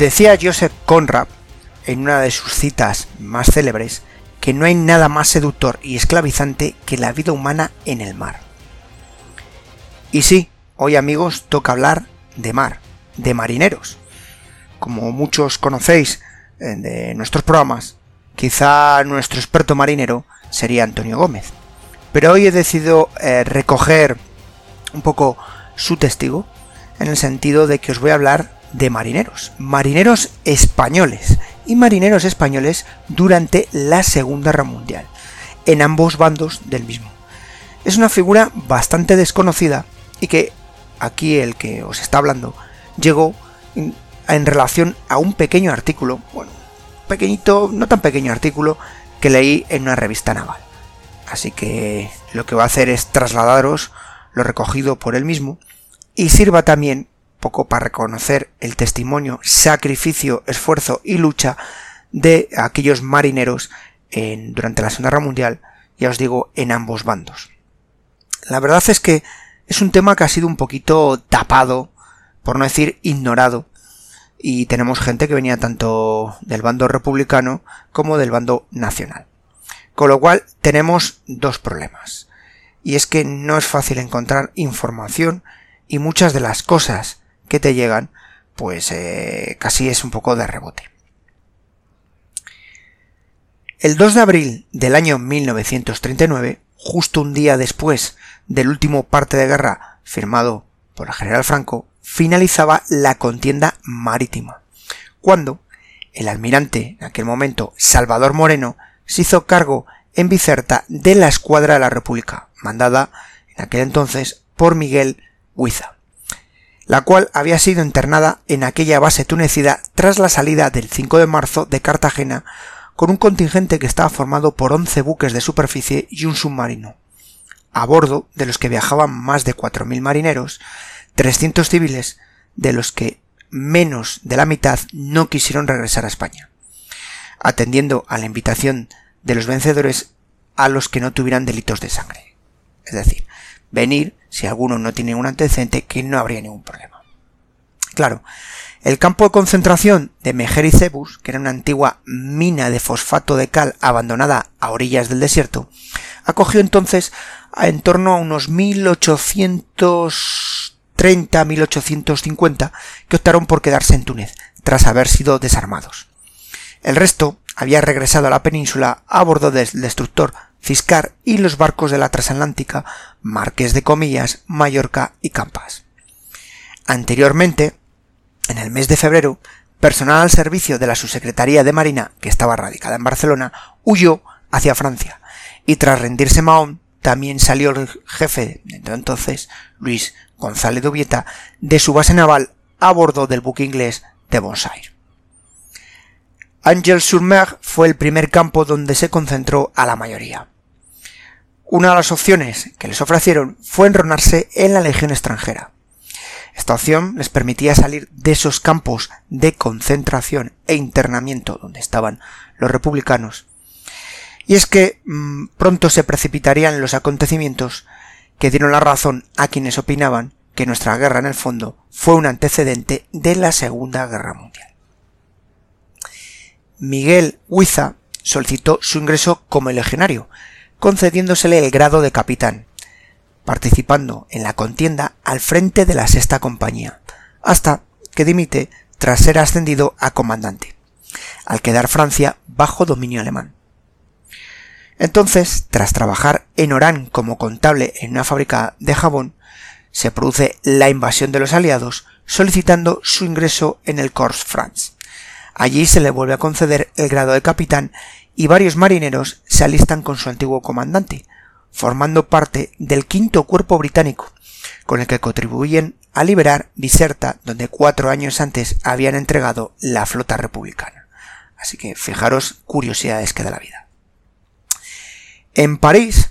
Decía Joseph Conrad, en una de sus citas más célebres, que no hay nada más seductor y esclavizante que la vida humana en el mar. Y sí, hoy amigos toca hablar de mar, de marineros. Como muchos conocéis eh, de nuestros programas, quizá nuestro experto marinero sería Antonio Gómez. Pero hoy he decidido eh, recoger un poco su testigo, en el sentido de que os voy a hablar de marineros, marineros españoles y marineros españoles durante la Segunda Guerra Mundial, en ambos bandos del mismo. Es una figura bastante desconocida y que aquí el que os está hablando llegó en relación a un pequeño artículo, bueno, pequeñito, no tan pequeño artículo que leí en una revista naval. Así que lo que voy a hacer es trasladaros lo recogido por él mismo y sirva también poco para reconocer el testimonio, sacrificio, esfuerzo y lucha de aquellos marineros en, durante la Segunda Guerra Mundial, ya os digo, en ambos bandos. La verdad es que es un tema que ha sido un poquito tapado, por no decir ignorado, y tenemos gente que venía tanto del bando republicano como del bando nacional. Con lo cual tenemos dos problemas. Y es que no es fácil encontrar información y muchas de las cosas que te llegan, pues eh, casi es un poco de rebote. El 2 de abril del año 1939, justo un día después del último parte de guerra firmado por el general Franco, finalizaba la contienda marítima, cuando el almirante, en aquel momento Salvador Moreno, se hizo cargo en Bicerta de la escuadra de la República, mandada en aquel entonces por Miguel Huiza la cual había sido internada en aquella base tunecida tras la salida del 5 de marzo de Cartagena con un contingente que estaba formado por 11 buques de superficie y un submarino, a bordo de los que viajaban más de 4.000 marineros, 300 civiles, de los que menos de la mitad no quisieron regresar a España, atendiendo a la invitación de los vencedores a los que no tuvieran delitos de sangre. Es decir, venir si alguno no tiene un antecedente que no habría ningún problema. Claro, el campo de concentración de Mejericebus, que era una antigua mina de fosfato de cal abandonada a orillas del desierto, acogió entonces a en torno a unos 1830-1850 que optaron por quedarse en Túnez, tras haber sido desarmados. El resto había regresado a la península a bordo del destructor Ciscar y los barcos de la transatlántica Marqués de Comillas, Mallorca y Campas. Anteriormente, en el mes de febrero, personal al servicio de la subsecretaría de Marina, que estaba radicada en Barcelona, huyó hacia Francia, y tras rendirse Mahón, también salió el jefe de entonces, Luis González de de su base naval a bordo del buque inglés de Bonsair. Angel-sur-Mer fue el primer campo donde se concentró a la mayoría. Una de las opciones que les ofrecieron fue enronarse en la Legión extranjera. Esta opción les permitía salir de esos campos de concentración e internamiento donde estaban los republicanos. Y es que mm, pronto se precipitarían los acontecimientos que dieron la razón a quienes opinaban que nuestra guerra en el fondo fue un antecedente de la Segunda Guerra Mundial. Miguel Huiza solicitó su ingreso como legionario, concediéndosele el grado de capitán, participando en la contienda al frente de la sexta compañía, hasta que dimite tras ser ascendido a comandante, al quedar Francia bajo dominio alemán. Entonces, tras trabajar en Orán como contable en una fábrica de jabón, se produce la invasión de los aliados, solicitando su ingreso en el Corps France. Allí se le vuelve a conceder el grado de capitán y varios marineros se alistan con su antiguo comandante, formando parte del quinto cuerpo británico, con el que contribuyen a liberar Biserta, donde cuatro años antes habían entregado la flota republicana. Así que fijaros curiosidades que da la vida. En París,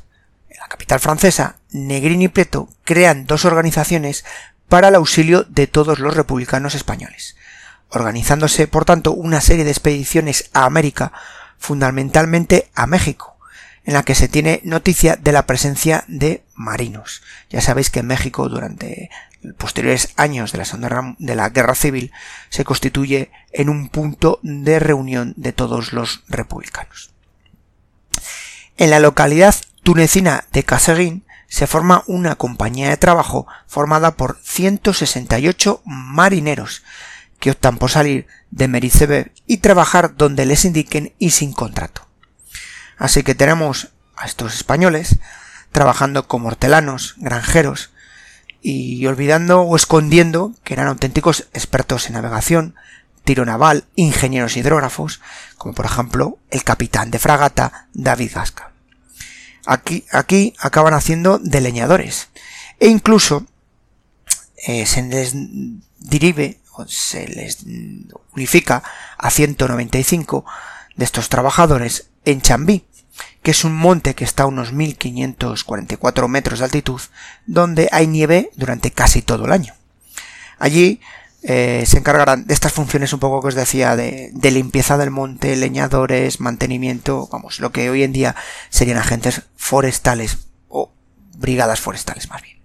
en la capital francesa, Negrini y Prieto crean dos organizaciones para el auxilio de todos los republicanos españoles, organizándose por tanto una serie de expediciones a América, fundamentalmente a México, en la que se tiene noticia de la presencia de marinos. Ya sabéis que México durante posteriores años de la, de la Guerra Civil se constituye en un punto de reunión de todos los republicanos. En la localidad tunecina de Caseguín se forma una compañía de trabajo formada por 168 marineros que optan por salir de Mericebe y trabajar donde les indiquen y sin contrato. Así que tenemos a estos españoles trabajando como hortelanos, granjeros, y olvidando o escondiendo que eran auténticos expertos en navegación, tiro naval, ingenieros hidrógrafos, como por ejemplo el capitán de fragata David Gasca. Aquí, aquí acaban haciendo de leñadores, e incluso eh, se les derive se les unifica a 195 de estos trabajadores en Chambí, que es un monte que está a unos 1544 metros de altitud, donde hay nieve durante casi todo el año. Allí eh, se encargarán de estas funciones un poco que os decía de, de, limpieza del monte, leñadores, mantenimiento, vamos, lo que hoy en día serían agentes forestales o brigadas forestales más bien.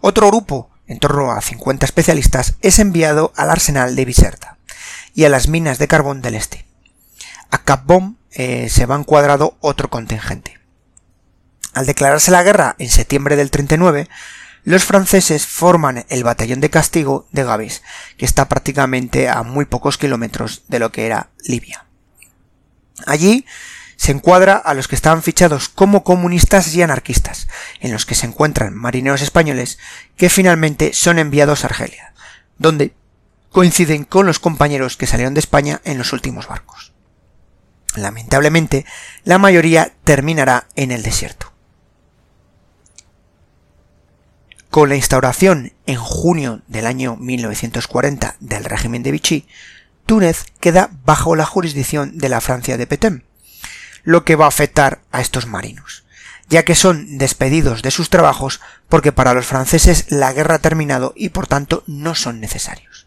Otro grupo, en torno a 50 especialistas, es enviado al arsenal de Biserta y a las minas de carbón del este. A Capbom eh, se va encuadrado otro contingente. Al declararse la guerra en septiembre del 39, los franceses forman el batallón de castigo de Gabes, que está prácticamente a muy pocos kilómetros de lo que era Libia. Allí se encuadra a los que estaban fichados como comunistas y anarquistas, en los que se encuentran marineros españoles que finalmente son enviados a Argelia, donde coinciden con los compañeros que salieron de España en los últimos barcos. Lamentablemente, la mayoría terminará en el desierto. Con la instauración en junio del año 1940 del régimen de Vichy, Túnez queda bajo la jurisdicción de la Francia de Petain, lo que va a afectar a estos marinos, ya que son despedidos de sus trabajos porque para los franceses la guerra ha terminado y por tanto no son necesarios.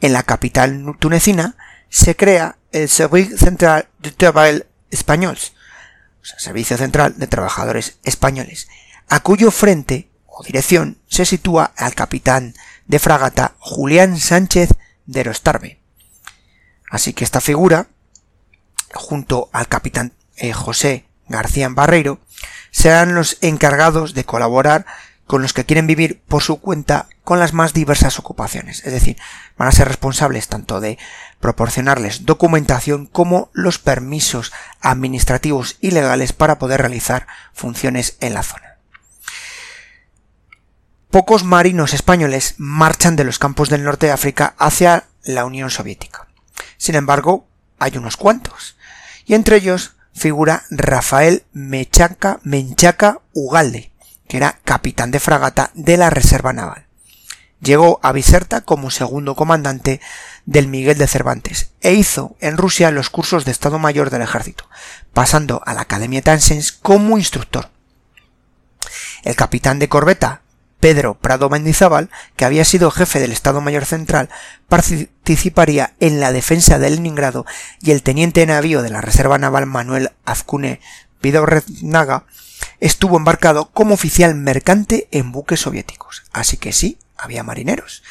En la capital tunecina se crea el Servicio Central de Travail Españols, o Servicio Central de Trabajadores Españoles, a cuyo frente o dirección se sitúa el capitán de fragata Julián Sánchez de Rostarbe. Así que esta figura, junto al capitán eh, José García Barreiro, serán los encargados de colaborar con los que quieren vivir por su cuenta con las más diversas ocupaciones. Es decir, van a ser responsables tanto de proporcionarles documentación como los permisos administrativos y legales para poder realizar funciones en la zona. Pocos marinos españoles marchan de los campos del norte de África hacia la Unión Soviética. Sin embargo, hay unos cuantos, y entre ellos figura Rafael Mechaca Menchaca Ugalde, que era capitán de fragata de la Reserva Naval. Llegó a Biserta como segundo comandante del Miguel de Cervantes e hizo en Rusia los cursos de Estado Mayor del Ejército, pasando a la Academia Tansens como instructor. El capitán de corbeta, Pedro Prado Mendizábal, que había sido jefe del Estado Mayor Central, participaría en la defensa de Leningrado y el teniente de navío de la Reserva Naval Manuel Azcune Vidorreznaga estuvo embarcado como oficial mercante en buques soviéticos. Así que sí, había marineros.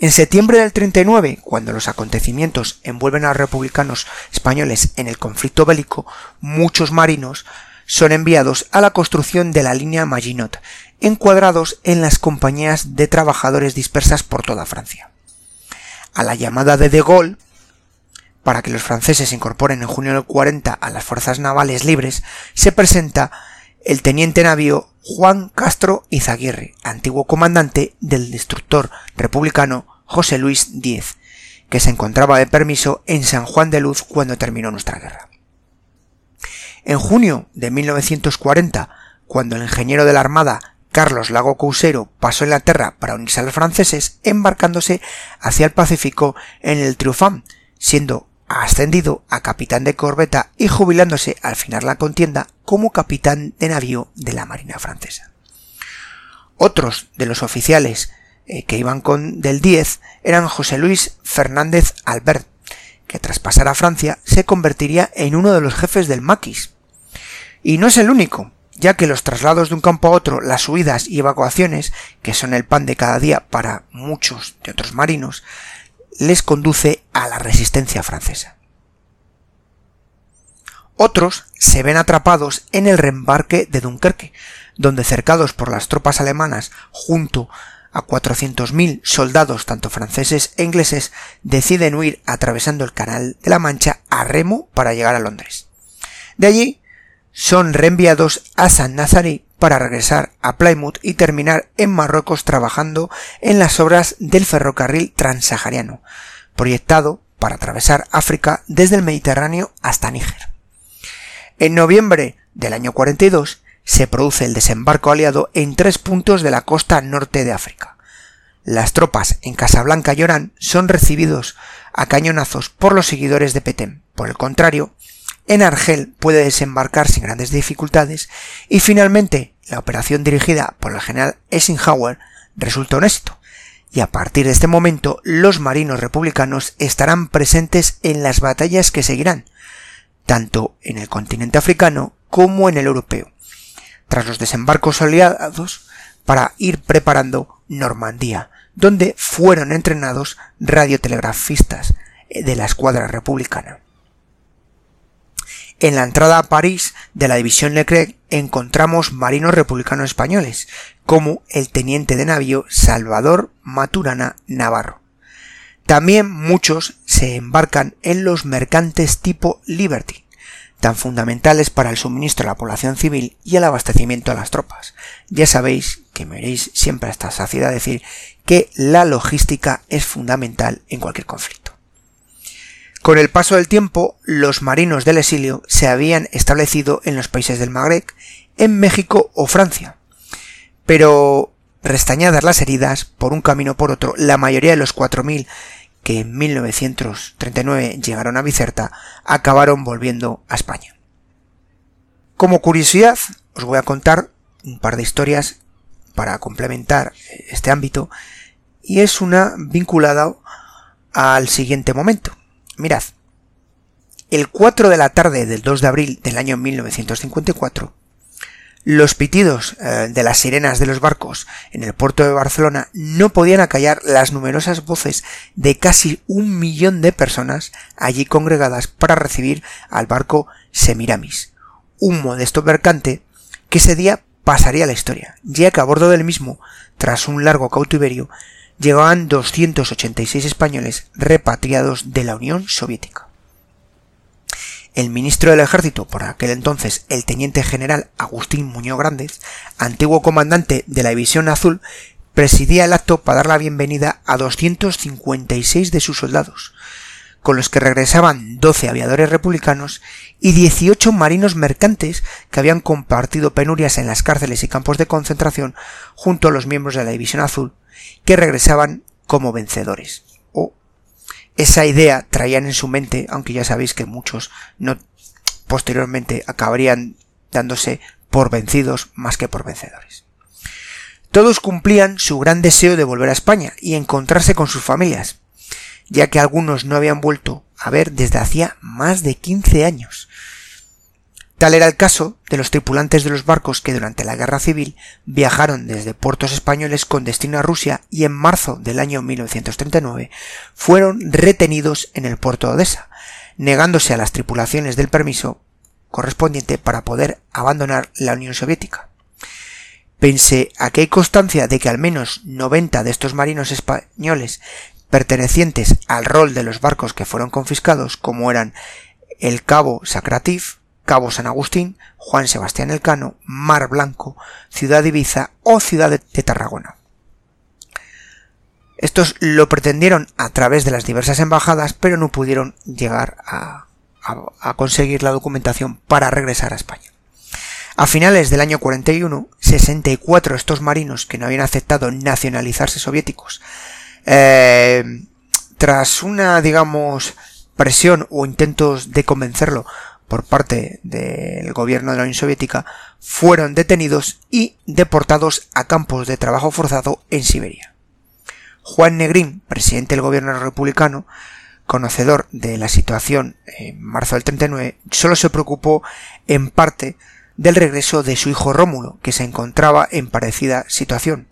En septiembre del 39, cuando los acontecimientos envuelven a los republicanos españoles en el conflicto bélico, muchos marinos son enviados a la construcción de la línea Maginot, encuadrados en las compañías de trabajadores dispersas por toda Francia. A la llamada de De Gaulle, para que los franceses se incorporen en junio del 40 a las fuerzas navales libres, se presenta el teniente navío Juan Castro Izaguirre, antiguo comandante del destructor republicano José Luis Díez, que se encontraba de permiso en San Juan de Luz cuando terminó nuestra guerra. En junio de 1940, cuando el ingeniero de la Armada Carlos Lago Cousero pasó a Inglaterra para unirse a los franceses, embarcándose hacia el Pacífico en el Triunfant, siendo ascendido a capitán de corbeta y jubilándose al final la contienda como capitán de navío de la Marina francesa. Otros de los oficiales eh, que iban con del 10 eran José Luis Fernández Albert, que tras pasar a Francia se convertiría en uno de los jefes del maquis. Y no es el único, ya que los traslados de un campo a otro, las huidas y evacuaciones, que son el pan de cada día para muchos de otros marinos, les conduce a la resistencia francesa. Otros se ven atrapados en el reembarque de Dunkerque, donde cercados por las tropas alemanas junto a 400.000 soldados tanto franceses e ingleses deciden huir atravesando el Canal de la Mancha a remo para llegar a Londres. De allí son reenviados a San Nazari para regresar a Plymouth y terminar en Marruecos trabajando en las obras del ferrocarril transsahariano, proyectado para atravesar África desde el Mediterráneo hasta Níger. En noviembre del año 42 se produce el desembarco aliado en tres puntos de la costa norte de África. Las tropas en Casablanca y Orán son recibidos a cañonazos por los seguidores de Petem. Por el contrario, en Argel puede desembarcar sin grandes dificultades y finalmente la operación dirigida por el general Eisenhower resulta un éxito y a partir de este momento los marinos republicanos estarán presentes en las batallas que seguirán, tanto en el continente africano como en el europeo, tras los desembarcos aliados para ir preparando Normandía, donde fueron entrenados radiotelegrafistas de la escuadra republicana. En la entrada a París de la división Leclerc encontramos marinos republicanos españoles, como el teniente de navío Salvador Maturana Navarro. También muchos se embarcan en los mercantes tipo Liberty, tan fundamentales para el suministro a la población civil y el abastecimiento a las tropas. Ya sabéis que me veréis siempre esta saciedad decir que la logística es fundamental en cualquier conflicto. Con el paso del tiempo, los marinos del exilio se habían establecido en los países del Magreb, en México o Francia. Pero, restañadas las heridas, por un camino o por otro, la mayoría de los 4.000 que en 1939 llegaron a Bicerta acabaron volviendo a España. Como curiosidad, os voy a contar un par de historias para complementar este ámbito y es una vinculada al siguiente momento. Mirad, el 4 de la tarde del 2 de abril del año 1954, los pitidos eh, de las sirenas de los barcos en el puerto de Barcelona no podían acallar las numerosas voces de casi un millón de personas allí congregadas para recibir al barco Semiramis, un modesto mercante que ese día pasaría la historia, ya que a bordo del mismo, tras un largo cautiverio, llegaban 286 españoles repatriados de la Unión Soviética. El ministro del Ejército, por aquel entonces el teniente general Agustín Muñoz Grandes, antiguo comandante de la División Azul, presidía el acto para dar la bienvenida a 256 de sus soldados, con los que regresaban 12 aviadores republicanos y 18 marinos mercantes que habían compartido penurias en las cárceles y campos de concentración junto a los miembros de la División Azul que regresaban como vencedores. O esa idea traían en su mente, aunque ya sabéis que muchos no posteriormente acabarían dándose por vencidos más que por vencedores. Todos cumplían su gran deseo de volver a España y encontrarse con sus familias, ya que algunos no habían vuelto a ver desde hacía más de 15 años, Tal era el caso de los tripulantes de los barcos que durante la guerra civil viajaron desde puertos españoles con destino a Rusia y en marzo del año 1939 fueron retenidos en el puerto de Odessa, negándose a las tripulaciones del permiso correspondiente para poder abandonar la Unión Soviética. Pensé a que hay constancia de que al menos 90 de estos marinos españoles pertenecientes al rol de los barcos que fueron confiscados, como eran el cabo Sacratif, Cabo San Agustín, Juan Sebastián Elcano, Mar Blanco, Ciudad Ibiza o Ciudad de, Tarragona. Estos lo pretendieron a través de las diversas embajadas, pero no pudieron llegar a, conseguir la documentación para regresar a España. A finales del año 41, 64 de estos marinos que no habían aceptado nacionalizarse soviéticos, eh, tras una, digamos, presión o intentos de convencerlo por parte del gobierno de la Unión Soviética, fueron detenidos y deportados a campos de trabajo forzado en Siberia. Juan Negrín, presidente del gobierno republicano, conocedor de la situación en marzo del 39, solo se preocupó en parte del regreso de su hijo Rómulo, que se encontraba en parecida situación,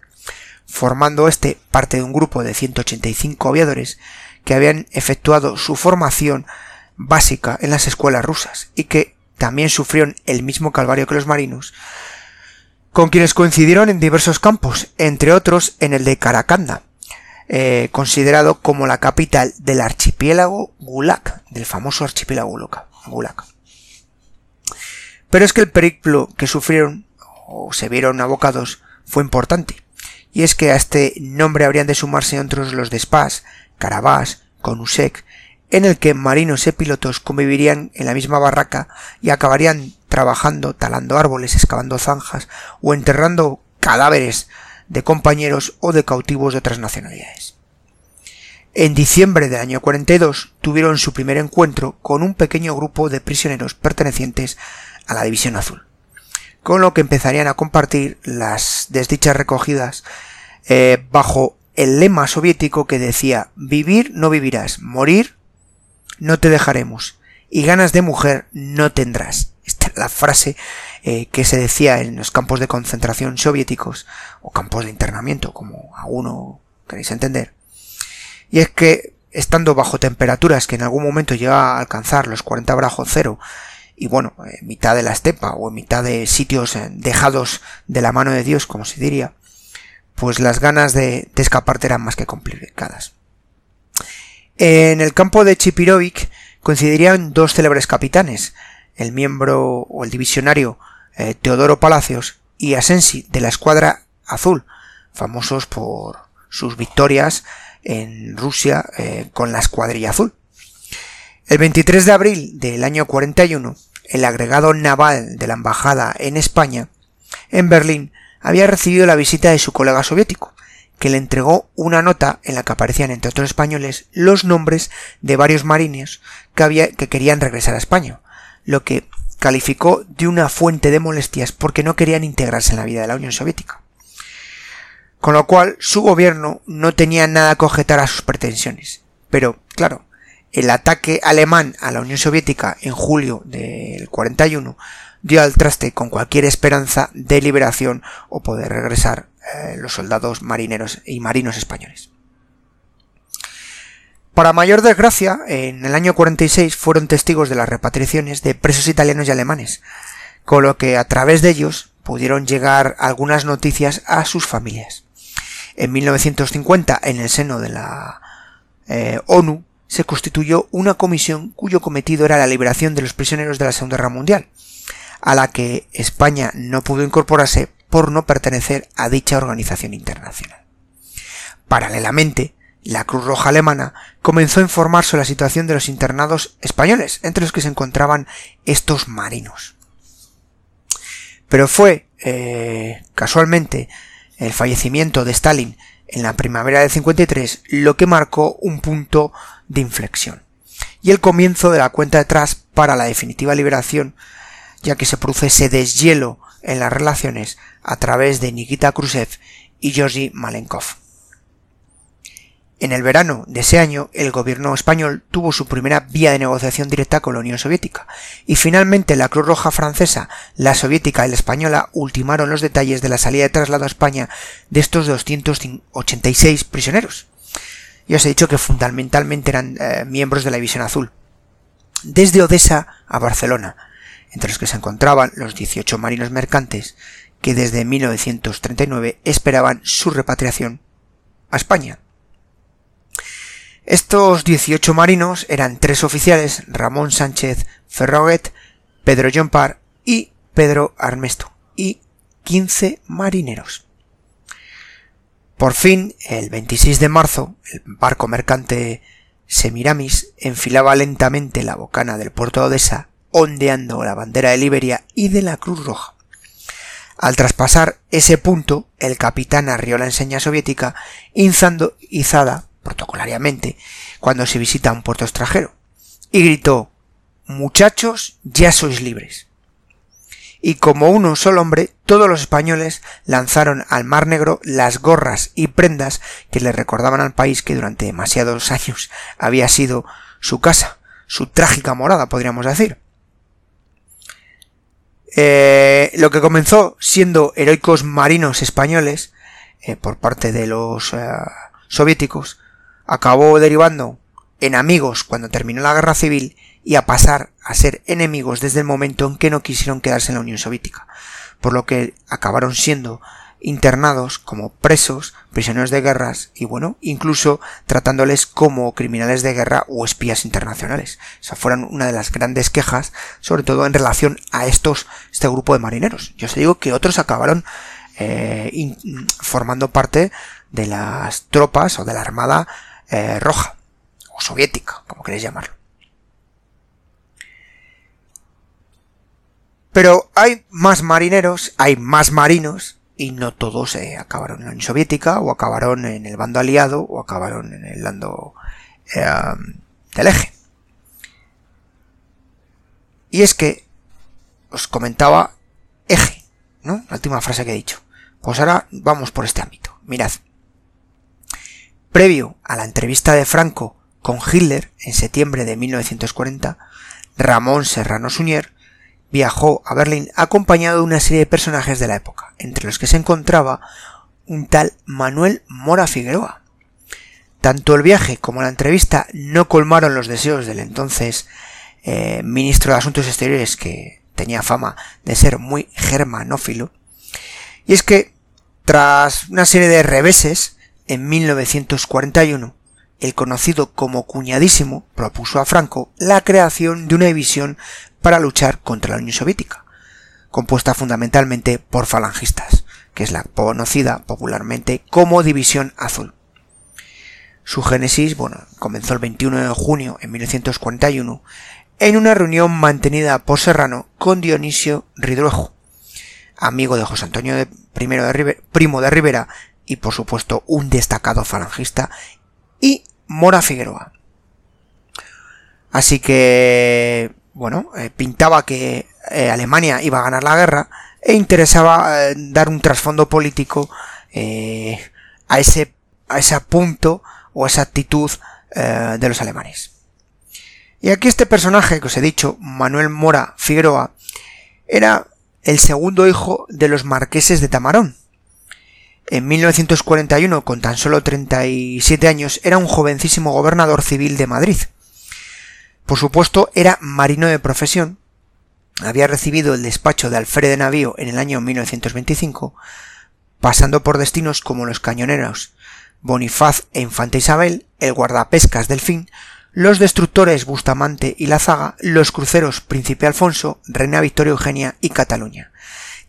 formando este parte de un grupo de 185 aviadores que habían efectuado su formación básica en las escuelas rusas y que también sufrieron el mismo calvario que los marinos, con quienes coincidieron en diversos campos, entre otros en el de Karakanda, eh, considerado como la capital del archipiélago Gulag, del famoso archipiélago Gulag. Pero es que el periplo que sufrieron o se vieron abocados fue importante, y es que a este nombre habrían de sumarse otros los de Spas, Karabás, Konusek, en el que marinos y pilotos convivirían en la misma barraca y acabarían trabajando, talando árboles, excavando zanjas o enterrando cadáveres de compañeros o de cautivos de otras nacionalidades. En diciembre del año 42 tuvieron su primer encuentro con un pequeño grupo de prisioneros pertenecientes a la División Azul, con lo que empezarían a compartir las desdichas recogidas eh, bajo el lema soviético que decía vivir no vivirás, morir no te dejaremos y ganas de mujer no tendrás. Esta es la frase eh, que se decía en los campos de concentración soviéticos o campos de internamiento, como alguno queréis entender. Y es que, estando bajo temperaturas que en algún momento llega a alcanzar los 40 bajo cero, y bueno, en mitad de la estepa o en mitad de sitios eh, dejados de la mano de Dios, como se diría, pues las ganas de, de escaparte eran más que complicadas. En el campo de Chipirovic coincidirían dos célebres capitanes, el miembro o el divisionario eh, Teodoro Palacios y Asensi de la Escuadra Azul, famosos por sus victorias en Rusia eh, con la Escuadrilla Azul. El 23 de abril del año 41, el agregado naval de la Embajada en España, en Berlín, había recibido la visita de su colega soviético, que le entregó una nota en la que aparecían, entre otros españoles, los nombres de varios marines que, que querían regresar a España, lo que calificó de una fuente de molestias porque no querían integrarse en la vida de la Unión Soviética. Con lo cual, su gobierno no tenía nada que objetar a sus pretensiones. Pero, claro, el ataque alemán a la Unión Soviética en julio del 41 dio al traste con cualquier esperanza de liberación o poder regresar eh, los soldados marineros y marinos españoles. Para mayor desgracia, en el año 46 fueron testigos de las repatriaciones de presos italianos y alemanes, con lo que a través de ellos pudieron llegar algunas noticias a sus familias. En 1950, en el seno de la eh, ONU, se constituyó una comisión cuyo cometido era la liberación de los prisioneros de la Segunda Guerra Mundial, a la que España no pudo incorporarse por no pertenecer a dicha organización internacional. Paralelamente, la Cruz Roja Alemana comenzó a informar sobre la situación de los internados españoles, entre los que se encontraban estos marinos. Pero fue, eh, casualmente, el fallecimiento de Stalin en la primavera del 53 lo que marcó un punto de inflexión y el comienzo de la cuenta atrás para la definitiva liberación, ya que se produce ese deshielo en las relaciones a través de Nikita Khrushchev y Georgi Malenkov. En el verano de ese año, el gobierno español tuvo su primera vía de negociación directa con la Unión Soviética, y finalmente la Cruz Roja francesa, la soviética y la española ultimaron los detalles de la salida de traslado a España de estos 286 prisioneros. Ya os he dicho que fundamentalmente eran eh, miembros de la División Azul. Desde Odessa a Barcelona, entre los que se encontraban los 18 marinos mercantes que desde 1939 esperaban su repatriación a España. Estos 18 marinos eran tres oficiales, Ramón Sánchez Ferroguet, Pedro Jompar y Pedro Armesto, y 15 marineros. Por fin, el 26 de marzo, el barco mercante Semiramis enfilaba lentamente la bocana del puerto de Odessa, ondeando la bandera de Liberia y de la Cruz Roja. Al traspasar ese punto, el capitán arrió la enseña soviética, izando, izada protocolariamente cuando se visita un puerto extranjero, y gritó Muchachos, ya sois libres. Y como uno solo hombre, todos los españoles lanzaron al Mar Negro las gorras y prendas que le recordaban al país que durante demasiados años había sido su casa, su trágica morada, podríamos decir. Eh, lo que comenzó siendo heroicos marinos españoles eh, por parte de los eh, soviéticos acabó derivando en amigos cuando terminó la guerra civil y a pasar a ser enemigos desde el momento en que no quisieron quedarse en la Unión Soviética, por lo que acabaron siendo internados como presos, prisioneros de guerras y bueno, incluso tratándoles como criminales de guerra o espías internacionales. Esa fueron una de las grandes quejas, sobre todo en relación a estos, este grupo de marineros. Yo os digo que otros acabaron eh, formando parte de las tropas o de la Armada eh, Roja o soviética, como queréis llamarlo. Pero hay más marineros, hay más marinos y no todos eh, acabaron en la Unión Soviética o acabaron en el bando aliado o acabaron en el bando eh, del eje. Y es que os comentaba eje, ¿no? La última frase que he dicho. Pues ahora vamos por este ámbito. Mirad. Previo a la entrevista de Franco con Hitler en septiembre de 1940, Ramón Serrano Suñer viajó a Berlín acompañado de una serie de personajes de la época, entre los que se encontraba un tal Manuel Mora Figueroa. Tanto el viaje como la entrevista no colmaron los deseos del entonces eh, ministro de Asuntos Exteriores, que tenía fama de ser muy germanófilo, y es que, tras una serie de reveses, en 1941, el conocido como cuñadísimo propuso a Franco la creación de una división para luchar contra la Unión Soviética, compuesta fundamentalmente por falangistas, que es la conocida popularmente como División Azul. Su génesis, bueno, comenzó el 21 de junio de 1941 en una reunión mantenida por Serrano con Dionisio Ridruejo, amigo de José Antonio de, de Primo de Rivera y por supuesto un destacado falangista, y Mora Figueroa. Así que bueno, eh, pintaba que eh, Alemania iba a ganar la guerra e interesaba eh, dar un trasfondo político a ese a ese punto o esa actitud de los alemanes. Y aquí este personaje que os he dicho, Manuel Mora Figueroa, era el segundo hijo de los marqueses de Tamarón. En 1941, con tan solo 37 años, era un jovencísimo gobernador civil de Madrid. Por supuesto, era marino de profesión, había recibido el despacho de alférez de navío en el año 1925, pasando por destinos como los cañoneros Bonifaz e Infanta Isabel, el guardapescas Delfín, los destructores Bustamante y La Zaga, los cruceros Príncipe Alfonso, Reina Victoria Eugenia y Cataluña,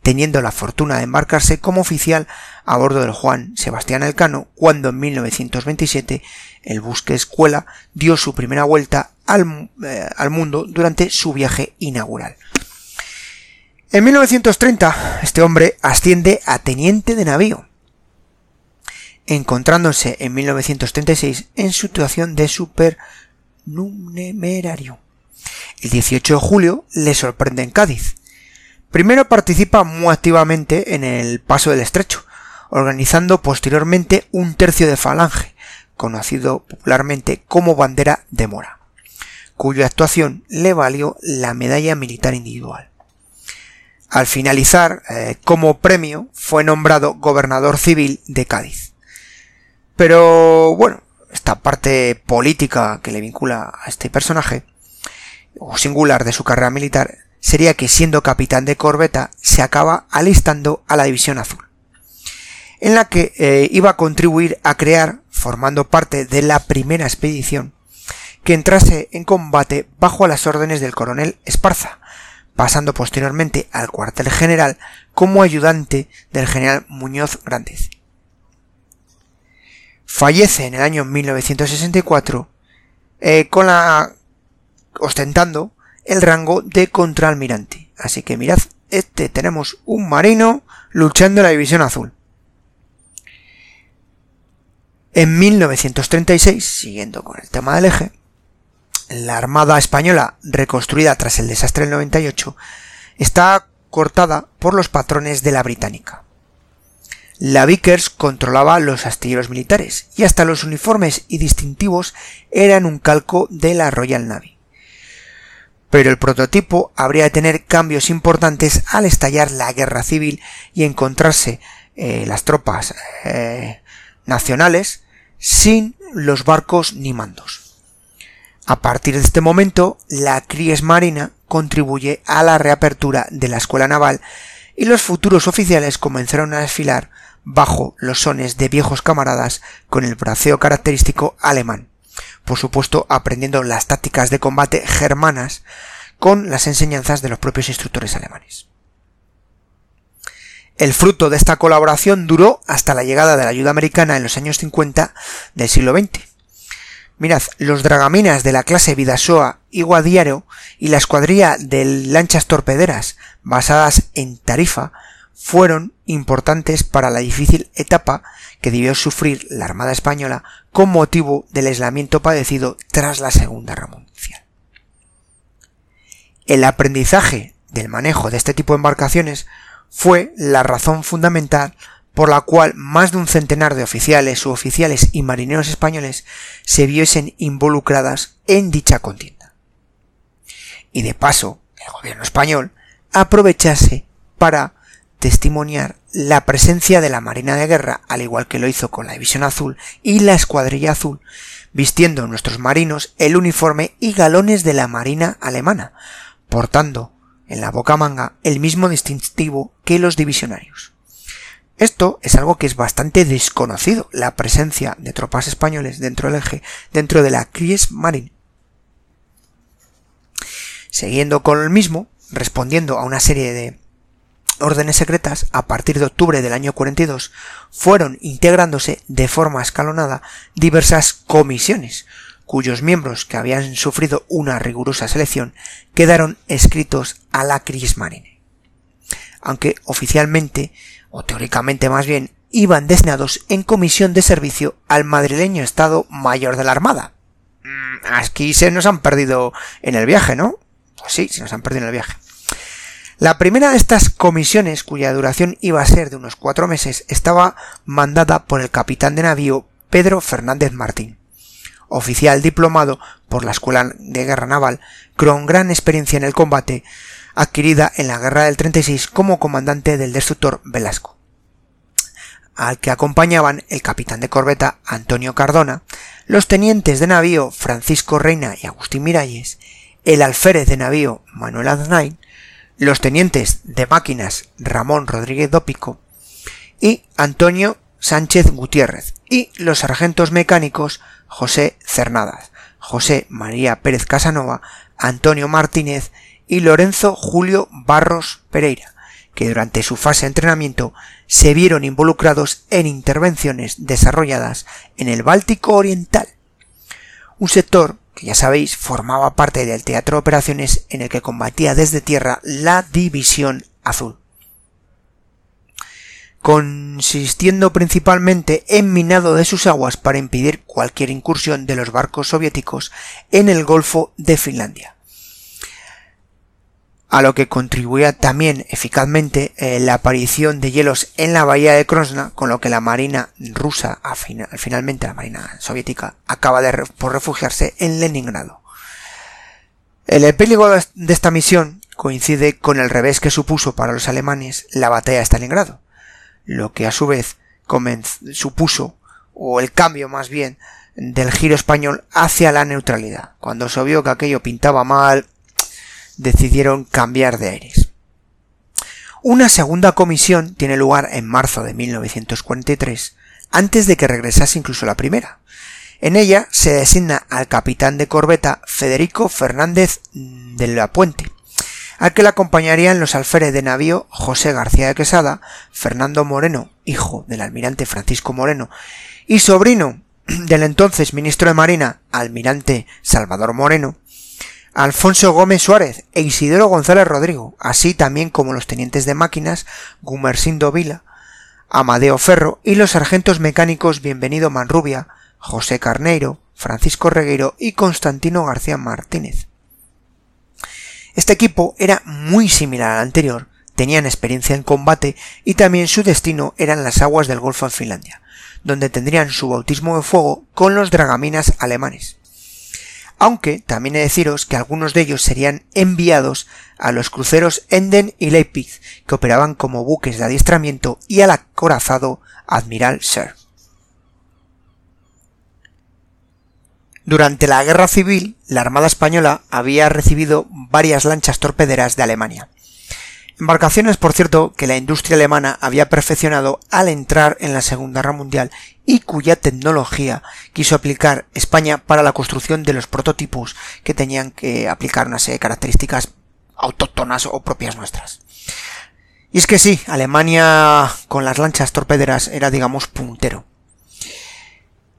teniendo la fortuna de embarcarse como oficial a bordo del Juan Sebastián Elcano cuando en 1927 el buque escuela dio su primera vuelta eh, al, mundo durante su viaje inaugural. En 1930, este hombre asciende a teniente de navío, encontrándose en 1936 en situación de supernumerario. El 18 de julio le sorprende en Cádiz. Primero participa muy activamente en el paso del estrecho, organizando posteriormente un tercio de falange, conocido popularmente como bandera de mora cuya actuación le valió la medalla militar individual. Al finalizar, eh, como premio, fue nombrado gobernador civil de Cádiz. Pero bueno, esta parte política que le vincula a este personaje, o singular de su carrera militar, sería que siendo capitán de corbeta se acaba alistando a la División Azul, en la que eh, iba a contribuir a crear, formando parte de la primera expedición, que entrase en combate bajo las órdenes del coronel Esparza, pasando posteriormente al cuartel general como ayudante del general Muñoz Grandes. Fallece en el año 1964 eh, con la ostentando el rango de contraalmirante. Así que mirad, este tenemos un marino luchando en la división azul. En 1936, siguiendo con el tema del eje, la Armada Española, reconstruida tras el desastre del 98, está cortada por los patrones de la británica. La Vickers controlaba los astilleros militares y hasta los uniformes y distintivos eran un calco de la Royal Navy. Pero el prototipo habría de tener cambios importantes al estallar la guerra civil y encontrarse eh, las tropas eh, nacionales sin los barcos ni mandos. A partir de este momento, la Marina contribuye a la reapertura de la escuela naval y los futuros oficiales comenzaron a desfilar bajo los sones de viejos camaradas con el braceo característico alemán. Por supuesto, aprendiendo las tácticas de combate germanas con las enseñanzas de los propios instructores alemanes. El fruto de esta colaboración duró hasta la llegada de la ayuda americana en los años 50 del siglo XX. Mirad, los dragaminas de la clase Vidasoa y Guadiaro y la escuadrilla de lanchas torpederas basadas en Tarifa fueron importantes para la difícil etapa que debió sufrir la Armada Española con motivo del aislamiento padecido tras la Segunda Guerra Mundial. El aprendizaje del manejo de este tipo de embarcaciones fue la razón fundamental por la cual más de un centenar de oficiales, suboficiales y marineros españoles se viesen involucradas en dicha contienda. Y de paso, el gobierno español aprovechase para testimoniar la presencia de la Marina de Guerra, al igual que lo hizo con la División Azul y la Escuadrilla Azul, vistiendo nuestros marinos el uniforme y galones de la Marina alemana, portando en la boca manga el mismo distintivo que los divisionarios. Esto es algo que es bastante desconocido, la presencia de tropas españoles dentro del eje, dentro de la Kriegsmarine. Siguiendo con el mismo, respondiendo a una serie de órdenes secretas, a partir de octubre del año 42, fueron integrándose de forma escalonada diversas comisiones, cuyos miembros que habían sufrido una rigurosa selección quedaron escritos a la Kriegsmarine. Aunque oficialmente, o teóricamente más bien, iban destinados en comisión de servicio al madrileño Estado Mayor de la Armada. Mm, aquí se nos han perdido en el viaje, ¿no? Pues sí, se nos han perdido en el viaje. La primera de estas comisiones, cuya duración iba a ser de unos cuatro meses, estaba mandada por el capitán de navío Pedro Fernández Martín, oficial diplomado por la Escuela de Guerra Naval, con gran experiencia en el combate, adquirida en la Guerra del 36 como comandante del destructor Velasco, al que acompañaban el capitán de corbeta Antonio Cardona, los tenientes de navío Francisco Reina y Agustín Miralles, el alférez de navío Manuel Aznain, los tenientes de máquinas Ramón Rodríguez Dópico y Antonio Sánchez Gutiérrez y los sargentos mecánicos José Cernadas, José María Pérez Casanova, Antonio Martínez y Lorenzo Julio Barros Pereira, que durante su fase de entrenamiento se vieron involucrados en intervenciones desarrolladas en el Báltico Oriental, un sector que ya sabéis formaba parte del teatro de operaciones en el que combatía desde tierra la División Azul. Consistiendo principalmente en minado de sus aguas para impedir cualquier incursión de los barcos soviéticos en el Golfo de Finlandia a lo que contribuía también eficazmente eh, la aparición de hielos en la bahía de Krosna, con lo que la marina rusa, finalmente la marina soviética, acaba de por refugiarse en Leningrado. El epílogo de esta misión coincide con el revés que supuso para los alemanes la batalla de Stalingrado, lo que a su vez supuso, o el cambio más bien, del giro español hacia la neutralidad. Cuando se vio que aquello pintaba mal, decidieron cambiar de aires. Una segunda comisión tiene lugar en marzo de 1943, antes de que regresase incluso la primera. En ella se designa al capitán de corbeta Federico Fernández de la Puente, al que le acompañarían los alférez de navío José García de Quesada, Fernando Moreno, hijo del almirante Francisco Moreno, y sobrino del entonces ministro de Marina, almirante Salvador Moreno, Alfonso Gómez Suárez e Isidoro González Rodrigo, así también como los tenientes de máquinas Gumersindo Vila, Amadeo Ferro y los sargentos mecánicos Bienvenido Manrubia, José Carneiro, Francisco Regueiro y Constantino García Martínez. Este equipo era muy similar al anterior, tenían experiencia en combate y también su destino eran las aguas del Golfo de Finlandia, donde tendrían su bautismo de fuego con los dragaminas alemanes. Aunque también he de deciros que algunos de ellos serían enviados a los cruceros Enden y Leipzig, que operaban como buques de adiestramiento, y al acorazado Admiral Sir. Durante la Guerra Civil, la Armada Española había recibido varias lanchas torpederas de Alemania. Embarcaciones, por cierto, que la industria alemana había perfeccionado al entrar en la Segunda Guerra Mundial y cuya tecnología quiso aplicar España para la construcción de los prototipos que tenían que aplicar una serie de características autóctonas o propias nuestras. Y es que sí, Alemania con las lanchas torpederas era, digamos, puntero.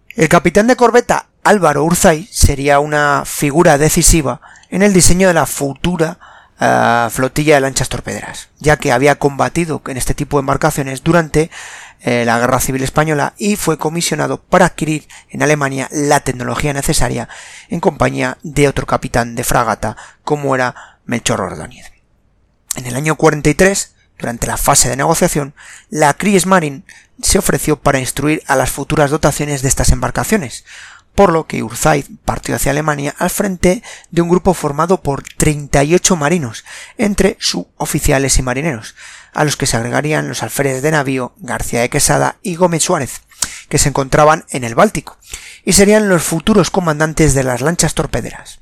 El capitán de corbeta Álvaro Urzay sería una figura decisiva en el diseño de la futura flotilla de lanchas torpederas, ya que había combatido en este tipo de embarcaciones durante eh, la Guerra Civil Española y fue comisionado para adquirir en Alemania la tecnología necesaria en compañía de otro capitán de fragata como era Melchor Ordóñez. En el año 43, durante la fase de negociación, la Kriegsmarine se ofreció para instruir a las futuras dotaciones de estas embarcaciones, por lo que Urzaid partió hacia Alemania al frente de un grupo formado por 38 marinos, entre suboficiales y marineros, a los que se agregarían los alférez de navío García de Quesada y Gómez Suárez, que se encontraban en el Báltico, y serían los futuros comandantes de las lanchas torpederas.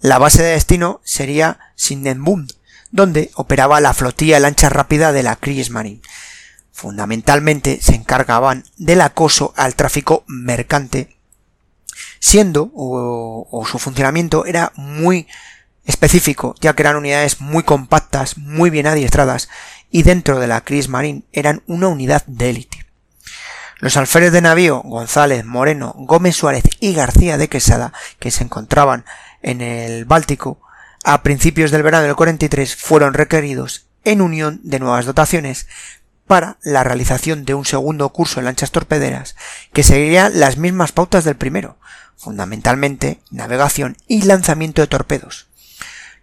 La base de destino sería Sindenbund, donde operaba la flotilla de lancha rápida de la Kriegsmarine. Fundamentalmente se encargaban del acoso al tráfico mercante siendo o, su funcionamiento era muy específico, ya que eran unidades muy compactas, muy bien adiestradas, y dentro de la Marine eran una unidad de élite. Los alférez de navío González, Moreno, Gómez Suárez y García de Quesada, que se encontraban en el Báltico, a principios del verano del 43 fueron requeridos en unión de nuevas dotaciones para la realización de un segundo curso de lanchas torpederas que seguiría las mismas pautas del primero, fundamentalmente navegación y lanzamiento de torpedos,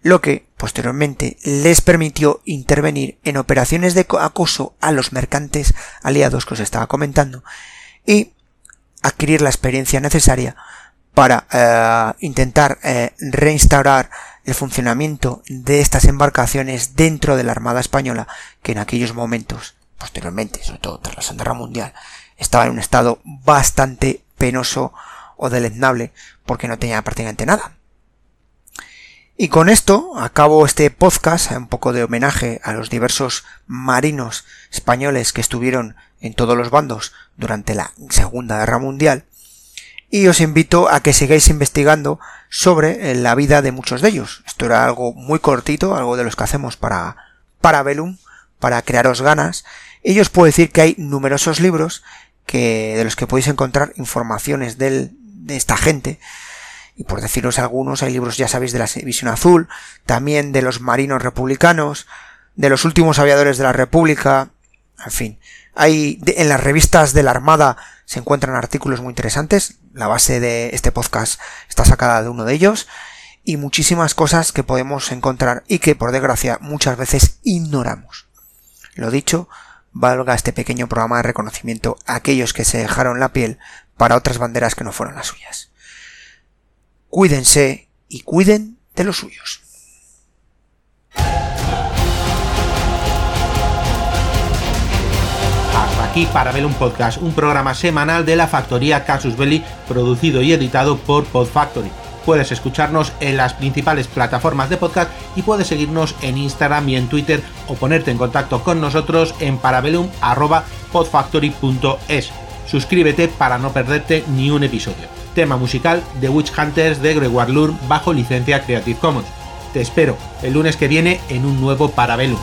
lo que posteriormente les permitió intervenir en operaciones de acoso a los mercantes aliados que os estaba comentando y adquirir la experiencia necesaria para eh, intentar eh, reinstaurar el funcionamiento de estas embarcaciones dentro de la Armada Española que en aquellos momentos, posteriormente, sobre todo tras la Segunda Guerra Mundial, estaba en un estado bastante penoso o deleznable porque no tenía prácticamente nada. Y con esto acabo este podcast, un poco de homenaje a los diversos marinos españoles que estuvieron en todos los bandos durante la Segunda Guerra Mundial. Y os invito a que sigáis investigando sobre la vida de muchos de ellos. Esto era algo muy cortito, algo de los que hacemos para, para Velum, para crearos ganas. Y os puedo decir que hay numerosos libros que, de los que podéis encontrar informaciones del, de esta gente. Y por deciros algunos, hay libros, ya sabéis, de la Visión Azul, también de los marinos republicanos, de los últimos aviadores de la República, en fin. Hay, en las revistas de la Armada se encuentran artículos muy interesantes, la base de este podcast está sacada de uno de ellos, y muchísimas cosas que podemos encontrar y que por desgracia muchas veces ignoramos. Lo dicho, valga este pequeño programa de reconocimiento a aquellos que se dejaron la piel para otras banderas que no fueron las suyas. Cuídense y cuiden de los suyos. Hasta aquí para ver un podcast, un programa semanal de la factoría Casus Belli, producido y editado por Podfactory. Puedes escucharnos en las principales plataformas de podcast y puedes seguirnos en Instagram y en Twitter o ponerte en contacto con nosotros en parabellum.podfactory.es. Suscríbete para no perderte ni un episodio. Tema musical de Witch Hunters de Gregoire Lur bajo licencia Creative Commons. Te espero el lunes que viene en un nuevo Parabellum.